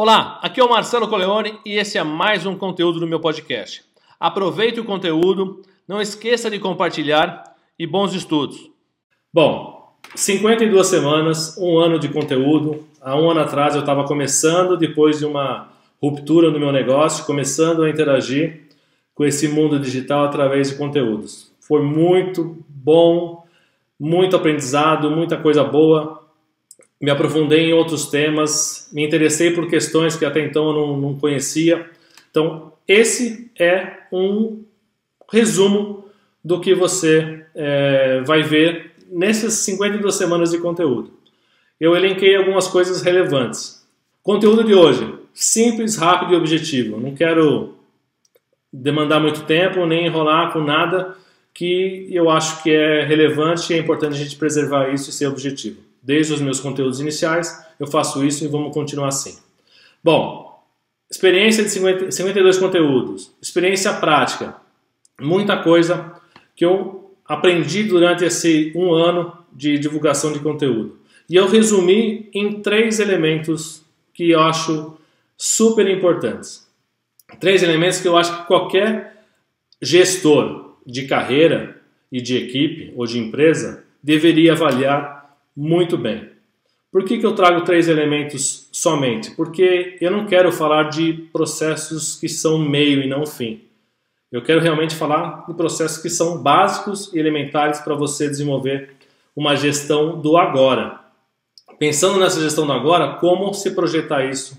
Olá, aqui é o Marcelo Coleone e esse é mais um conteúdo do meu podcast. Aproveite o conteúdo, não esqueça de compartilhar e bons estudos. Bom, 52 semanas, um ano de conteúdo. Há um ano atrás eu estava começando, depois de uma ruptura no meu negócio, começando a interagir com esse mundo digital através de conteúdos. Foi muito bom, muito aprendizado, muita coisa boa me aprofundei em outros temas, me interessei por questões que até então eu não, não conhecia. Então, esse é um resumo do que você é, vai ver nessas 52 semanas de conteúdo. Eu elenquei algumas coisas relevantes. Conteúdo de hoje, simples, rápido e objetivo. Não quero demandar muito tempo, nem enrolar com nada que eu acho que é relevante e é importante a gente preservar isso e ser objetivo desde os meus conteúdos iniciais, eu faço isso e vamos continuar assim. Bom, experiência de 50, 52 conteúdos, experiência prática, muita coisa que eu aprendi durante esse um ano de divulgação de conteúdo. E eu resumi em três elementos que eu acho super importantes. Três elementos que eu acho que qualquer gestor de carreira e de equipe ou de empresa deveria avaliar muito bem. Por que, que eu trago três elementos somente? Porque eu não quero falar de processos que são meio e não fim. Eu quero realmente falar de processos que são básicos e elementares para você desenvolver uma gestão do agora. Pensando nessa gestão do agora, como se projetar isso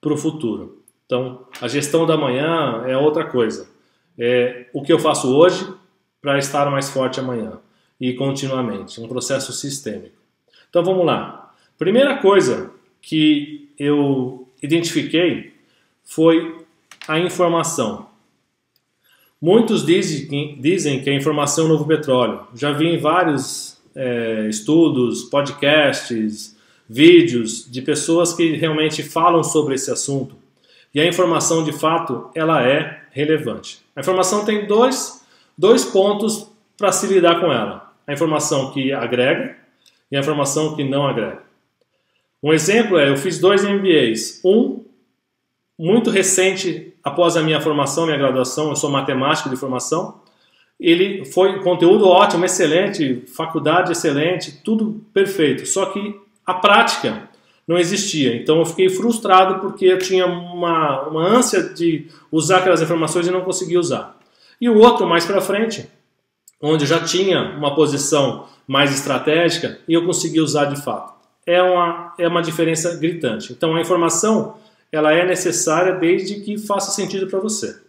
para o futuro. Então, a gestão da manhã é outra coisa. É o que eu faço hoje para estar mais forte amanhã e continuamente, um processo sistêmico. Então vamos lá. Primeira coisa que eu identifiquei foi a informação. Muitos dizem, dizem que a informação é o novo petróleo. Já vi em vários é, estudos, podcasts, vídeos de pessoas que realmente falam sobre esse assunto. E a informação, de fato, ela é relevante. A informação tem dois, dois pontos para se lidar com ela. A informação que agrega e a informação que não agrega. Um exemplo é, eu fiz dois MBAs. Um, muito recente, após a minha formação, minha graduação, eu sou matemático de formação. Ele foi conteúdo ótimo, excelente, faculdade excelente, tudo perfeito. Só que a prática não existia. Então eu fiquei frustrado porque eu tinha uma, uma ânsia de usar aquelas informações e não conseguia usar. E o outro, mais para frente, onde eu já tinha uma posição mais estratégica e eu consegui usar de fato. É uma, é uma diferença gritante. Então a informação ela é necessária desde que faça sentido para você.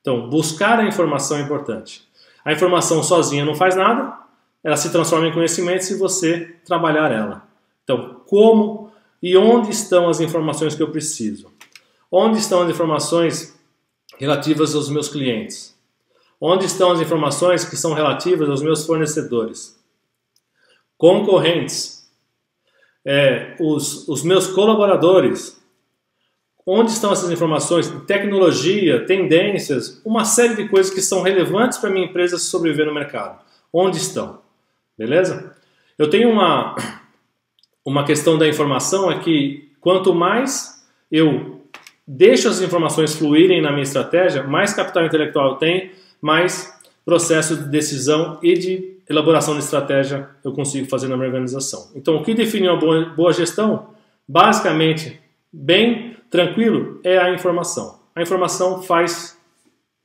Então buscar a informação é importante. A informação sozinha não faz nada, ela se transforma em conhecimento se você trabalhar ela. Então como e onde estão as informações que eu preciso? Onde estão as informações relativas aos meus clientes? Onde estão as informações que são relativas aos meus fornecedores? Concorrentes, é, os, os meus colaboradores. Onde estão essas informações? Tecnologia, tendências, uma série de coisas que são relevantes para minha empresa sobreviver no mercado. Onde estão? Beleza? Eu tenho uma, uma questão da informação é que quanto mais eu deixo as informações fluírem na minha estratégia, mais capital intelectual eu tenho mais processo de decisão e de elaboração de estratégia eu consigo fazer na minha organização. Então, o que define uma boa, boa gestão? Basicamente, bem tranquilo, é a informação. A informação faz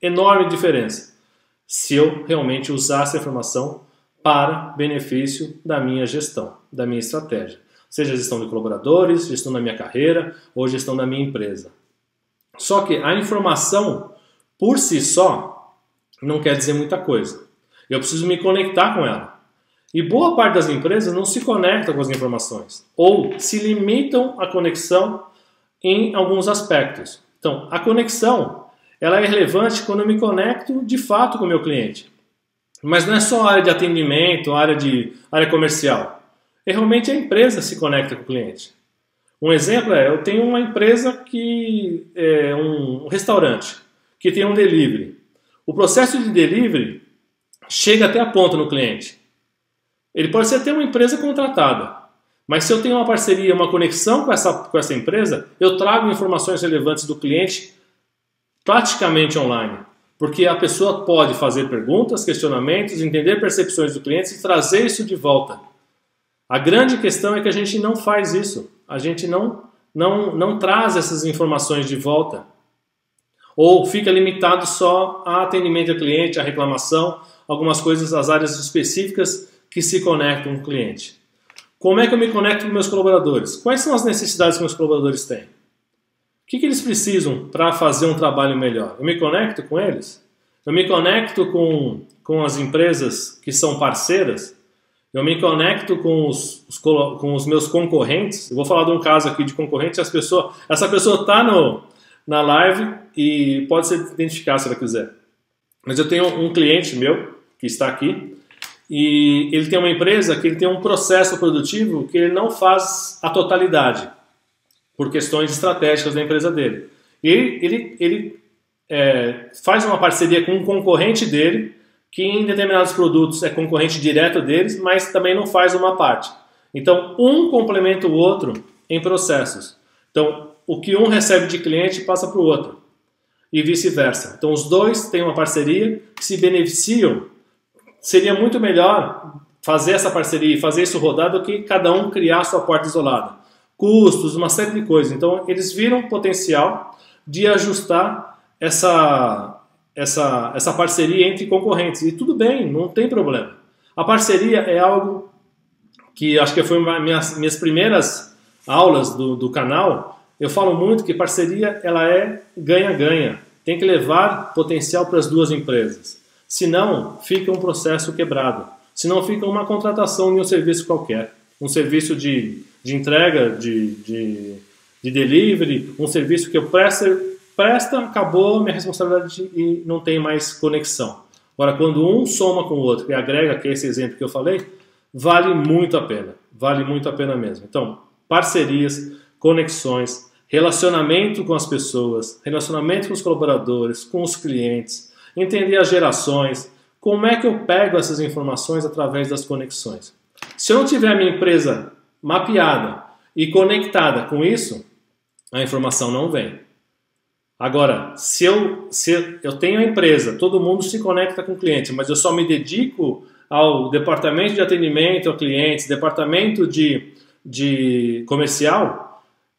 enorme diferença se eu realmente usar essa informação para benefício da minha gestão, da minha estratégia. Seja gestão de colaboradores, gestão da minha carreira ou gestão da minha empresa. Só que a informação, por si só, não quer dizer muita coisa. Eu preciso me conectar com ela. E boa parte das empresas não se conecta com as informações ou se limitam à conexão em alguns aspectos. Então, a conexão ela é relevante quando eu me conecto de fato com o meu cliente. Mas não é só a área de atendimento, a área de área comercial. É realmente a empresa se conecta com o cliente. Um exemplo é, eu tenho uma empresa que é um restaurante que tem um delivery. O processo de delivery chega até a ponta no cliente. Ele pode ser até uma empresa contratada, Mas se eu tenho uma parceria, uma conexão com essa, com essa empresa, eu trago informações relevantes do cliente praticamente online. Porque a pessoa pode fazer perguntas, questionamentos, entender percepções do cliente e trazer isso de volta. A grande questão é que a gente não faz isso. A gente não, não, não traz essas informações de volta. Ou fica limitado só a atendimento ao cliente, a reclamação, algumas coisas, as áreas específicas que se conectam com o cliente. Como é que eu me conecto com meus colaboradores? Quais são as necessidades que meus colaboradores têm? O que, que eles precisam para fazer um trabalho melhor? Eu me conecto com eles? Eu me conecto com, com as empresas que são parceiras? Eu me conecto com os, os, com os meus concorrentes? Eu vou falar de um caso aqui de concorrente. As pessoas, essa pessoa está na live e pode se identificar se ela quiser. Mas eu tenho um cliente meu que está aqui e ele tem uma empresa que ele tem um processo produtivo que ele não faz a totalidade por questões estratégicas da empresa dele. Ele, ele, ele é, faz uma parceria com um concorrente dele que em determinados produtos é concorrente direto deles, mas também não faz uma parte. Então, um complementa o outro em processos. Então, o que um recebe de cliente passa para o outro e vice-versa. Então, os dois têm uma parceria se beneficiam seria muito melhor fazer essa parceria e fazer isso rodar do que cada um criar a sua porta isolada. Custos, uma série de coisas. Então, eles viram potencial de ajustar essa, essa, essa parceria entre concorrentes. E tudo bem, não tem problema. A parceria é algo que acho que foi uma, minhas, minhas primeiras aulas do, do canal. Eu falo muito que parceria ela é ganha-ganha. Tem que levar potencial para as duas empresas. Senão, fica um processo quebrado. Senão, fica uma contratação de um serviço qualquer. Um serviço de, de entrega, de, de, de delivery, um serviço que eu presto, presta, acabou minha responsabilidade e não tem mais conexão. Agora, quando um soma com o outro e agrega, que é esse exemplo que eu falei, vale muito a pena. Vale muito a pena mesmo. Então, parcerias, conexões, relacionamento com as pessoas, relacionamento com os colaboradores, com os clientes, entender as gerações, como é que eu pego essas informações através das conexões. Se eu não tiver a minha empresa mapeada e conectada com isso, a informação não vem. Agora, se eu, se eu tenho a empresa, todo mundo se conecta com o cliente, mas eu só me dedico ao departamento de atendimento a clientes, departamento de, de comercial,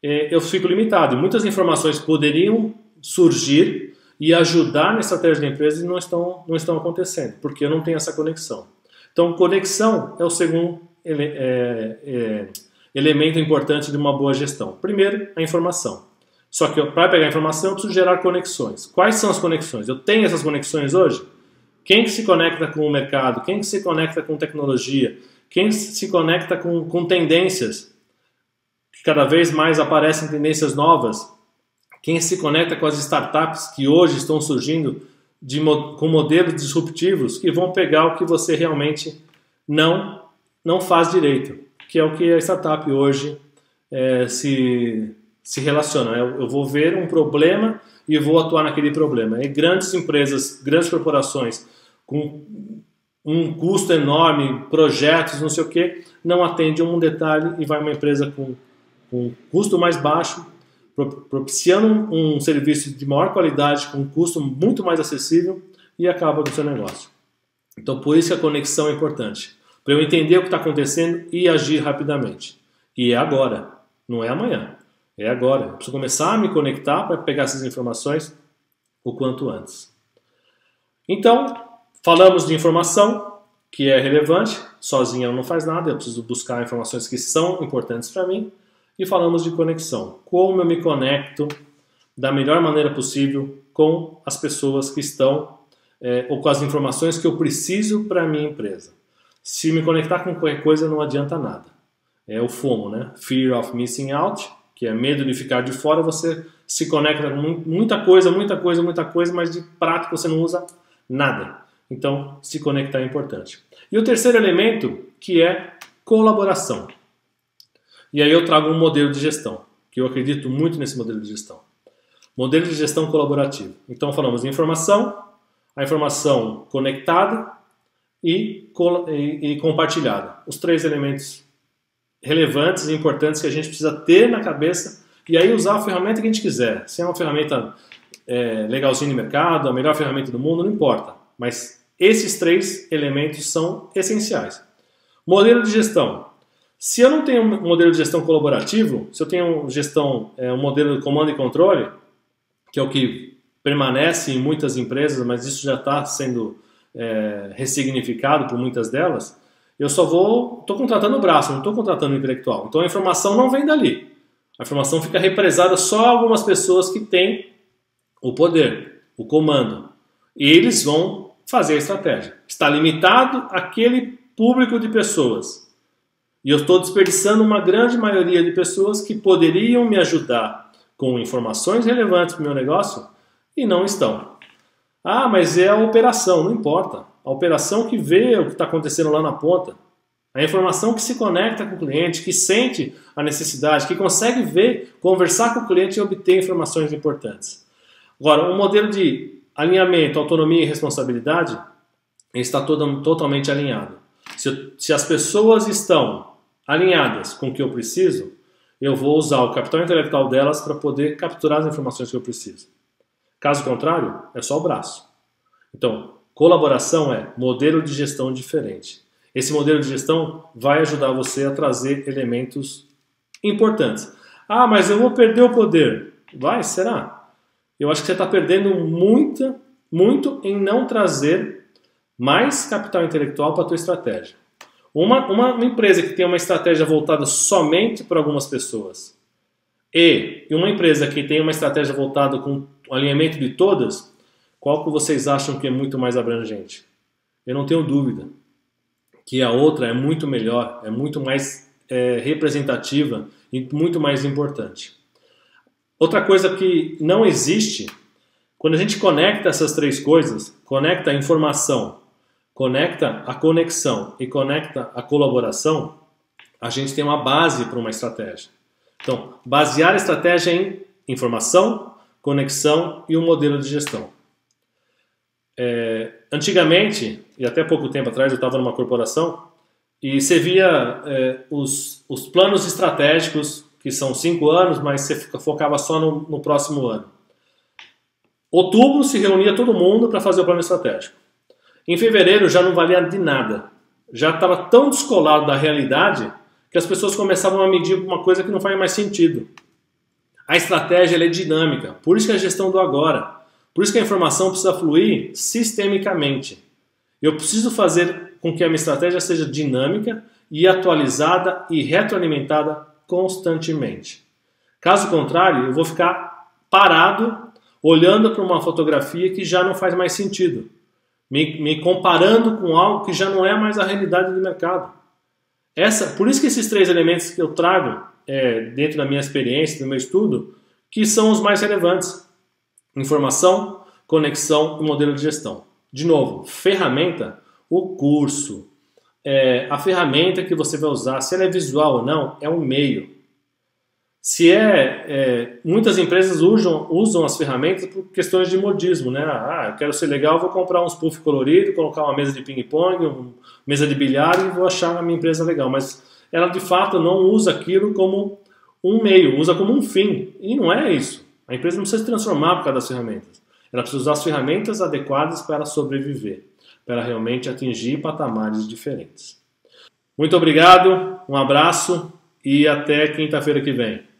é, eu fico limitado. Muitas informações poderiam surgir e ajudar na estratégia da empresa e não estão, não estão acontecendo, porque eu não tenho essa conexão. Então, conexão é o segundo ele, é, é, elemento importante de uma boa gestão. Primeiro, a informação. Só que para pegar a informação, eu preciso gerar conexões. Quais são as conexões? Eu tenho essas conexões hoje? Quem que se conecta com o mercado? Quem que se conecta com tecnologia? Quem se conecta com, com tendências? Cada vez mais aparecem tendências novas quem se conecta com as startups que hoje estão surgindo de, com modelos disruptivos que vão pegar o que você realmente não, não faz direito, que é o que a startup hoje é, se, se relaciona. Eu, eu, vou ver um problema e vou atuar naquele problema. E grandes empresas, grandes corporações com um custo enorme, projetos, não sei o que, não atende um detalhe e vai uma empresa com, com custo mais baixo propiciando um, serviço de maior qualidade com um custo muito mais acessível e acaba com o seu negócio. Então, por isso que a conexão é importante. Para eu entender o que está acontecendo e agir rapidamente. E é agora, não é amanhã. É agora. Eu preciso começar a me conectar para pegar essas informações o quanto antes. Então, falamos de informação que é relevante, sozinha não faz nada, eu preciso buscar informações que são importantes para mim e falamos de conexão. Como eu me conecto da melhor maneira possível com as pessoas que estão é, ou com as informações que eu preciso para a minha empresa. Se me conectar com qualquer coisa não adianta nada. É o FOMO, né? Fear of Missing Out, que é medo de ficar de fora. Você se conecta com muita coisa, muita coisa, muita coisa, mas de prática você não usa nada. Então, se conectar é importante. E o terceiro elemento, que é colaboração. E aí eu trago um modelo de gestão, que eu acredito muito nesse modelo de gestão. Modelo de gestão colaborativo. Então falamos de informação, a informação conectada e, e, e compartilhada. Os três elementos relevantes e importantes que a gente precisa ter na cabeça e aí usar a ferramenta que a gente quiser. Se é uma ferramenta é, legalzinha de mercado, a melhor ferramenta do mundo, não importa. Mas esses três elementos são essenciais. Modelo de gestão. Se eu não tenho um modelo de gestão colaborativo, se eu tenho gestão, é, um modelo de comando e controle, que é o que permanece em muitas empresas, mas isso já está sendo é, ressignificado por muitas delas, eu só vou, estou contratando o braço, não estou contratando o intelectual. Então a informação não vem dali. A informação fica represada só a algumas pessoas que têm o poder, o comando. E eles vão fazer a estratégia. Está limitado aquele público de pessoas. E eu estou desperdiçando uma grande maioria de pessoas que poderiam me ajudar com informações relevantes para o meu negócio e não estão. Ah, mas é a operação, não importa. A operação que vê o que está acontecendo lá na ponta. A informação que se conecta com o cliente, que sente a necessidade, que consegue ver, conversar com o cliente e obter informações importantes. Agora, um modelo de alinhamento, autonomia e responsabilidade está todo, totalmente alinhado. Se, se as pessoas estão alinhadas com o que eu preciso, eu vou usar o capital intelectual delas para poder capturar as informações que eu preciso. Caso contrário, é só o braço. Então, colaboração é modelo de gestão diferente. Esse modelo de gestão vai ajudar você a trazer elementos importantes. Ah, mas eu vou perder o poder. Vai, será? Eu acho que você está perdendo muito, muito em não trazer mais capital intelectual para a tua estratégia. Uma, uma, empresa que tem uma estratégia voltada somente para algumas pessoas e uma empresa que tem uma estratégia voltada com o alinhamento de todas, qual que vocês acham que é muito mais abrangente? Eu não tenho dúvida que a outra é muito melhor, é muito mais é, representativa e muito mais importante. Outra coisa que não existe, quando a gente conecta essas três coisas, conecta a informação, conecta a conexão e conecta a colaboração, a gente tem uma base para uma estratégia. Então, basear a estratégia em informação, conexão e um modelo de gestão. É, antigamente, e até pouco tempo atrás, eu estava numa corporação e você via é, os, os planos estratégicos, que são cinco anos, mas você focava só no, no próximo ano. Outubro se reunia todo mundo para fazer o plano estratégico. Em fevereiro já não valia de nada. Já estava tão descolado da realidade que as pessoas começavam a medir uma coisa que não faz mais sentido. A estratégia é dinâmica, por isso que a gestão do agora. Por isso que a informação precisa fluir sistemicamente. Eu preciso fazer com que a minha estratégia seja dinâmica e atualizada e retroalimentada constantemente. Caso contrário, eu vou ficar parado olhando para uma fotografia que já não faz mais sentido, me, me comparando com algo que já não é mais a realidade do mercado. Essa, por isso que esses três elementos que eu trago é, dentro da minha experiência, do meu estudo, que são os mais relevantes. Informação, conexão e modelo de gestão. De novo, ferramenta, o curso, é, a ferramenta que você vai usar, se ela é visual ou não, é um meio. Se é, é, muitas empresas usam, usam as ferramentas por questões de modismo, né? Ah, eu quero ser legal, vou comprar uns puff colorido, colocar uma mesa de ping-pong, uma mesa de bilhar e vou achar a minha empresa legal. Mas ela de fato não usa aquilo como um meio, usa como um fim. E não é isso. A empresa não precisa se transformar por causa das ferramentas. Ela precisa usar as ferramentas adequadas para sobreviver, para realmente atingir patamares diferentes. Muito obrigado, um abraço e até quinta-feira que vem.